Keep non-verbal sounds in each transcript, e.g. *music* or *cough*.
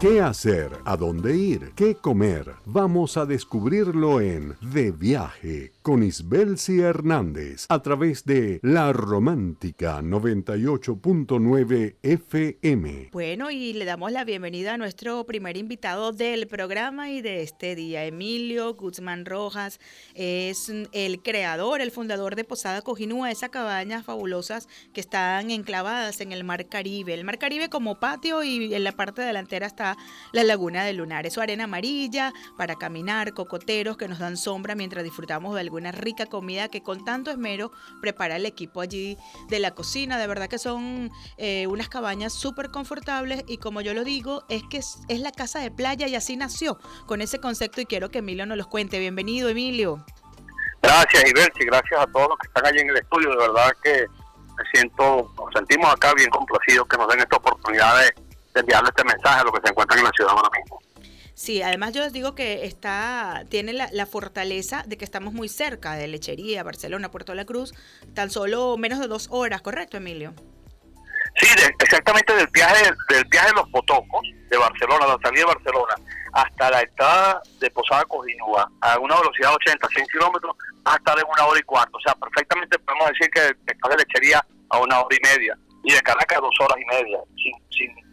¿Qué hacer? ¿A dónde ir? ¿Qué comer? Vamos a descubrirlo en De Viaje con Isbelsi Hernández a través de La Romántica 98.9 FM. Bueno, y le damos la bienvenida a nuestro primer invitado del programa y de este día, Emilio Guzmán Rojas. Es el creador, el fundador de Posada Cojinúa, esas cabañas fabulosas que están enclavadas en el Mar Caribe. El Mar Caribe como patio y en la parte delantera está la Laguna de Lunar. Es su arena amarilla para caminar, cocoteros que nos dan sombra mientras disfrutamos de alguna rica comida que con tanto esmero prepara el equipo allí de la cocina. De verdad que son eh, unas cabañas súper confortables y como yo lo digo, es que es, la casa de playa y así nació con ese concepto y quiero que Emilio nos los cuente. Bienvenido, Emilio. Gracias, Iberchi, gracias a todos los que están allí en el estudio. De verdad que me siento, nos sentimos acá bien complacidos que nos den esta oportunidad de, de enviarle este mensaje a los que se encuentran en la ciudad ahora mismo. Sí, además yo les digo que está, tiene la, fortaleza de que estamos muy cerca de Lechería, Barcelona, Puerto La Cruz, tan solo menos de dos horas, ¿correcto, Emilio? Sí, exactamente del viaje del viaje de los Potocos, de Barcelona, la salida de Barcelona, hasta la entrada de Posada Cojinúa, a una velocidad de 80, 100 kilómetros, hasta de una hora y cuarto. O sea, perfectamente podemos decir que está de Lechería a una hora y media, y de Caracas a dos horas y media, sin, sin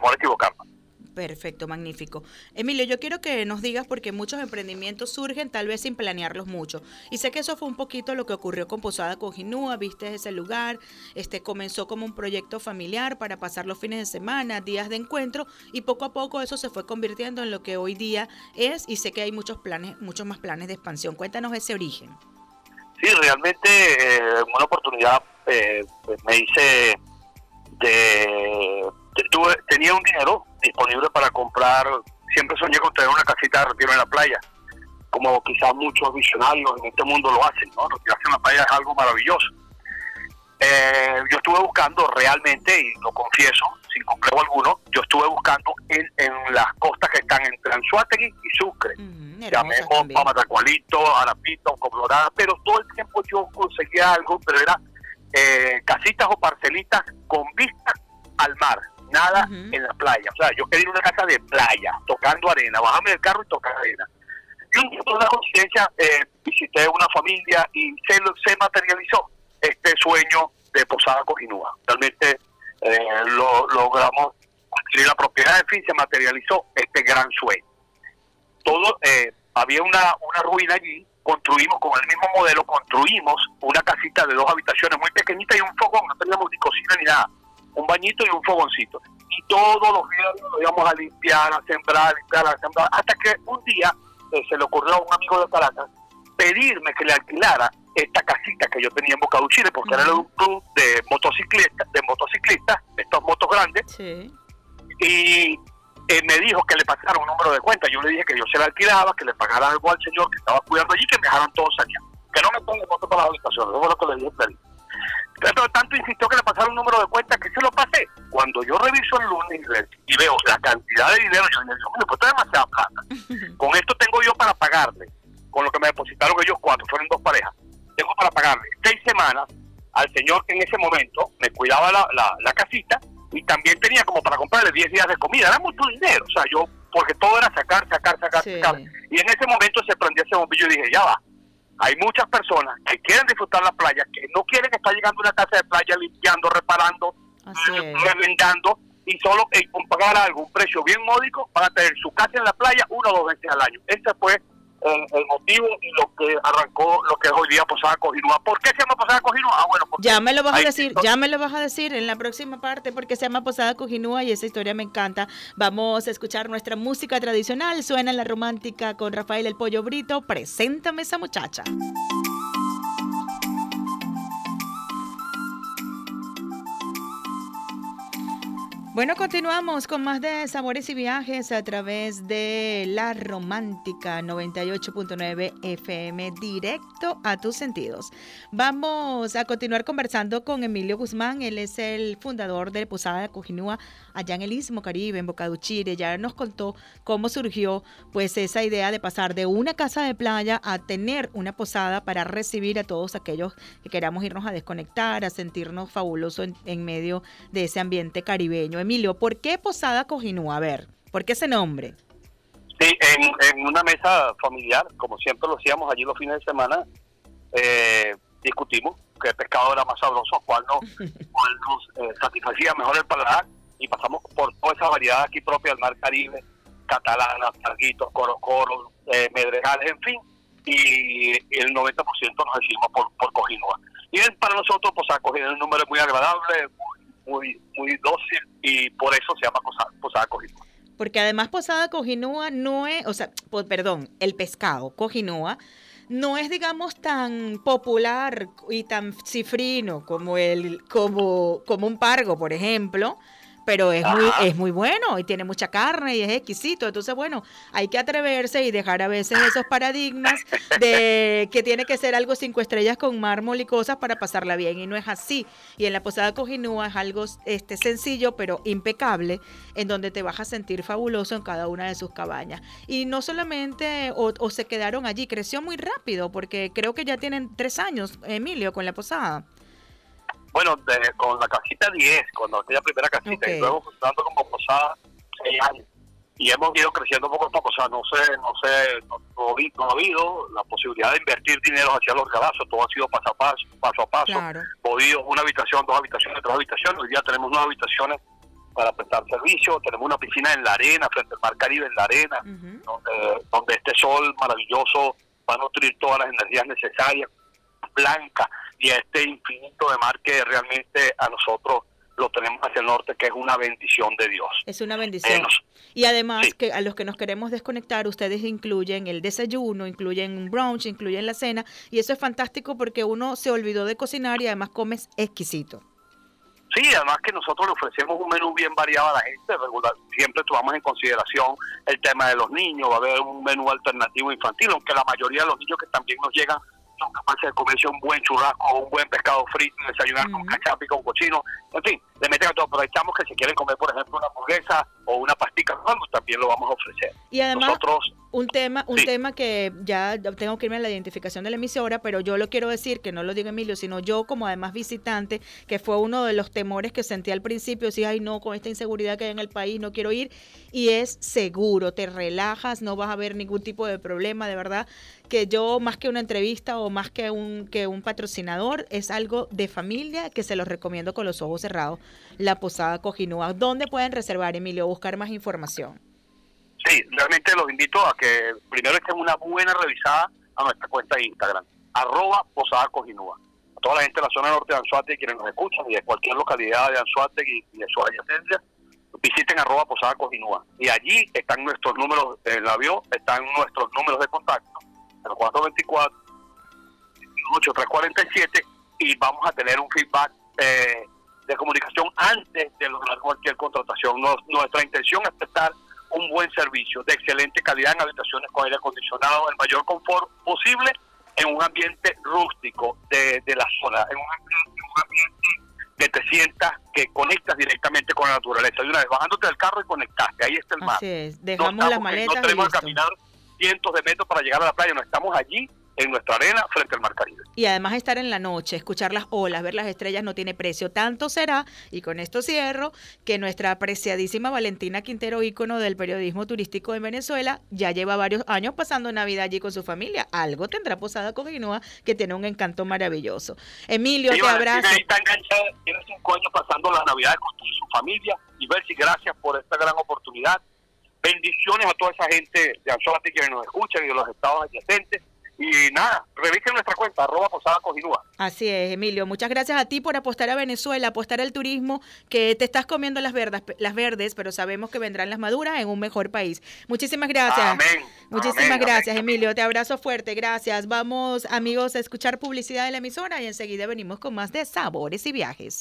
temor a. Perfecto, magnífico. Emilio, yo quiero que nos digas porque muchos emprendimientos surgen tal vez sin planearlos mucho. Y sé que eso fue un poquito lo que ocurrió con Posada Cojinúa, viste ese lugar, este comenzó como un proyecto familiar para pasar los fines de semana, días de encuentro y poco a poco eso se fue convirtiendo en lo que hoy día es y sé que hay muchos planes, muchos más planes de expansión. Cuéntanos ese origen. Sí, realmente eh, una oportunidad eh, me hice de tuve, tenía un dinero disponible para comprar, siempre soñé con tener una casita de retiro en la playa, como quizás muchos visionarios en este mundo lo hacen, ¿no? Retirarse en la playa es algo maravilloso. Eh, yo estuve buscando realmente, y lo confieso, sin complejo alguno, yo estuve buscando en, en las costas que están entre Anzuategui y Sucre. Llamemos Pamatacualito, Arapito, Colorada, pero todo el tiempo yo conseguía algo, pero era eh, casitas o parcelitas con vista al mar nada en la playa. O sea, yo quería una casa de playa, tocando arena, bajarme del carro y tocar arena. Y un día, por una coincidencia, eh, visité una familia y se, se materializó este sueño de Posada Cojinúa. Realmente eh, lo, logramos adquirir la propiedad, en fin, se materializó este gran sueño. Todo, eh, había una, una ruina allí, construimos con el mismo modelo, construimos una casita de dos habitaciones muy pequeñita y un fogón, no teníamos ni cocina ni nada un bañito y un fogoncito. Y todos los días lo íbamos a limpiar, a sembrar, a limpiar, a sembrar, hasta que un día eh, se le ocurrió a un amigo de Caracas pedirme que le alquilara esta casita que yo tenía en Boca Chile, porque era un club de motociclistas, de motociclistas, estos motos grandes, y eh, me dijo que le pasara un número de cuenta. Yo le dije que yo se la alquilaba, que le pagara algo al señor que estaba cuidando allí, que me dejaran todos años. Que no me ponga moto para la habitación, eso fue lo que le dije. Pero tanto insistió que le pasara un número de cuenta que se lo pasé. Cuando yo reviso el lunes y veo la cantidad de dinero, yo digo, pues esto es demasiada plata. *laughs* Con esto tengo yo para pagarle, con lo que me depositaron ellos cuatro, fueron dos parejas, tengo para pagarle seis semanas al señor que en ese momento me cuidaba la, la, casita y también tenía como para comprarle 10 días de comida. Era mucho dinero, o sea, yo, porque todo era sacar, sacar, sacar, sacar. Y en ese momento se prendió ese bombillo y dije, ya va, hay muchas personas que quieren disfrutar la playa, que no quieren estar llegando a una casa de playa limpiando, reparando, revendando y solo eh, con pagar algo, un precio bien módico para tener su casa en la playa una o dos veces al año. Ese fue el, motivo y lo que arrancó lo que es hoy día Posada Cojinúa. ¿Por qué se llama Posada Cojinúa? Ah, bueno, ya me lo vas a decir, ya me lo vas a decir en la próxima parte porque se llama Posada Cojinúa y esa historia me encanta. Vamos a escuchar nuestra música tradicional, suena la romántica con Rafael el Pollo Brito. Preséntame esa muchacha. Bueno, continuamos con más de Sabores y Viajes a través de La Romántica 98.9 FM, directo a tus sentidos. Vamos a continuar conversando con Emilio Guzmán, él es el fundador de Posada de Cojinúa allá en el Istmo Caribe, en Bocaduchire. Ya nos contó cómo surgió pues esa idea de pasar de una casa de playa a tener una posada para recibir a todos aquellos que queramos irnos a desconectar, a sentirnos fabulosos en, en medio de ese ambiente caribeño. Emilio, ¿por qué Posada Cojinúa? A ver. ¿Por qué ese nombre? Sí, en, una mesa familiar, como siempre lo hacíamos allí los fines de semana, eh, discutimos qué pescado era más sabroso, cuál nos, *laughs* cuál nos eh, satisfacía mejor el paladar y pasamos por toda esa variedad aquí propia del mar Caribe, catalanas, targuitos, corocoros, eh, medregales, en fin, y, el 90% nos decidimos por, por Cojinua. Y para nosotros, pues, ha cogido un número muy agradable, muy, muy, dócil, y por eso se llama Posada, Posada Cojinua. Porque además Posada Cojinúa no es, o sea, perdón, el pescado Cojinúa no es, digamos, tan popular y tan cifrino como el, como, como un pargo, por ejemplo pero es muy, es muy bueno y tiene mucha carne y es exquisito. Entonces, bueno, hay que atreverse y dejar a veces esos paradigmas de que tiene que ser algo cinco estrellas con mármol y cosas para pasarla bien. Y no es así. Y en la Posada Cojinúa es algo este, sencillo, pero impecable, en donde te vas a sentir fabuloso en cada una de sus cabañas. Y no solamente, o, o se quedaron allí, creció muy rápido, porque creo que ya tienen tres años, Emilio, con la Posada. Bueno, con la casita 10, cuando aquella primera casita, y luego funcionando como posada 6 años. Y hemos ido creciendo poco a poco, o sea, no sé, no sé, no, ha habido la posibilidad de invertir dinero hacia los regalos, todo ha sido paso a paso, paso a paso. Podido una habitación, dos habitaciones, tres habitaciones, hoy día tenemos nueve habitaciones para prestar servicio, tenemos una piscina en la arena, frente al mar Caribe en la arena, donde, donde este sol maravilloso va a nutrir todas las energías necesarias, blanca, y este infinito de mar que realmente a nosotros lo tenemos hacia el norte, que es una bendición de Dios. Es una bendición. y además, que a los que nos queremos desconectar, ustedes incluyen el desayuno, incluyen un brunch, incluyen la cena, y eso es fantástico porque uno se olvidó de cocinar y además comes exquisito. Sí, además que nosotros le ofrecemos un menú bien variado a la gente, siempre tomamos en consideración el tema de los niños, va a haber un menú alternativo infantil, aunque la mayoría de los niños que también nos llegan son capaces de comerse un buen churrasco, un buen pescado frito, desayunar con cachapi, con cochino, en fin, le meten a todo, pero estamos que si quieren comer, por ejemplo, una hamburguesa o una pastica. O algo, también lo vamos a ofrecer. Y además, Nosotros, un tema, un tema que ya tengo que irme a la identificación de la emisora, pero yo lo quiero decir, que no lo diga Emilio, sino yo como además visitante, que fue uno de los temores que sentí al principio, si, ay no, con esta inseguridad que hay en el país, no quiero ir, y es seguro, te relajas, no vas a ver ningún tipo de problema, de verdad, que yo más que una entrevista o más que un, que un patrocinador, es algo de familia que se los recomiendo con los ojos cerrados, la Posada Cojinúa. ¿Dónde pueden reservar, Emilio, buscar más información? Sí, realmente los invito a que primero echen una buena revisada a nuestra cuenta de Instagram, arroba Posada Cojinúa. A toda la gente de la zona norte de Anzuate, quienes nos escuchan, y de cualquier localidad de Anzuate y, de su adyacencia, visiten arroba Posada Cojinúa. Y allí están nuestros números, en la avión, están nuestros números de contacto, el 424 8347 y vamos a tener un feedback eh, de comunicación antes de lograr cualquier contratación. nuestra intención es prestar un buen servicio de excelente calidad en habitaciones con aire acondicionado, el mayor confort posible en un ambiente rústico de, la zona, en un, ambiente, que te sientas, que conectas directamente con la naturaleza. De una vez, bajándote del carro y conectaste, ahí está el mar. dejamos las maletas. No tenemos que caminar cientos de metros para llegar a la playa, no estamos allí en nuestra arena frente al Mar Caribe. Y además estar en la noche, escuchar las olas, ver las estrellas no tiene precio. Tanto será, y con esto cierro, que nuestra apreciadísima Valentina Quintero, ícono del periodismo turístico en Venezuela, ya lleva varios años pasando Navidad allí con su familia. Algo tendrá Posada Cojinúa que tiene un encanto maravilloso. Emilio, te abrazo. Está enganchada, tiene cinco años pasando las Navidades con su familia. Y Bercy, gracias por esta gran oportunidad. Bendiciones a toda esa gente de Anzoátegui que nos escuchan y de los estados adyacentes y nada, revisen nuestra cuenta, arroba Posada Cojinúa. Así es, Emilio. Muchas gracias a ti por apostar a Venezuela, apostar al turismo, que te estás comiendo las verdes, las verdes, pero sabemos que vendrán las maduras en un mejor país. Muchísimas gracias. Amén. Muchísimas gracias, Emilio. Te abrazo fuerte. Gracias. Vamos, amigos, a escuchar publicidad de la emisora y enseguida venimos con más de sabores y viajes.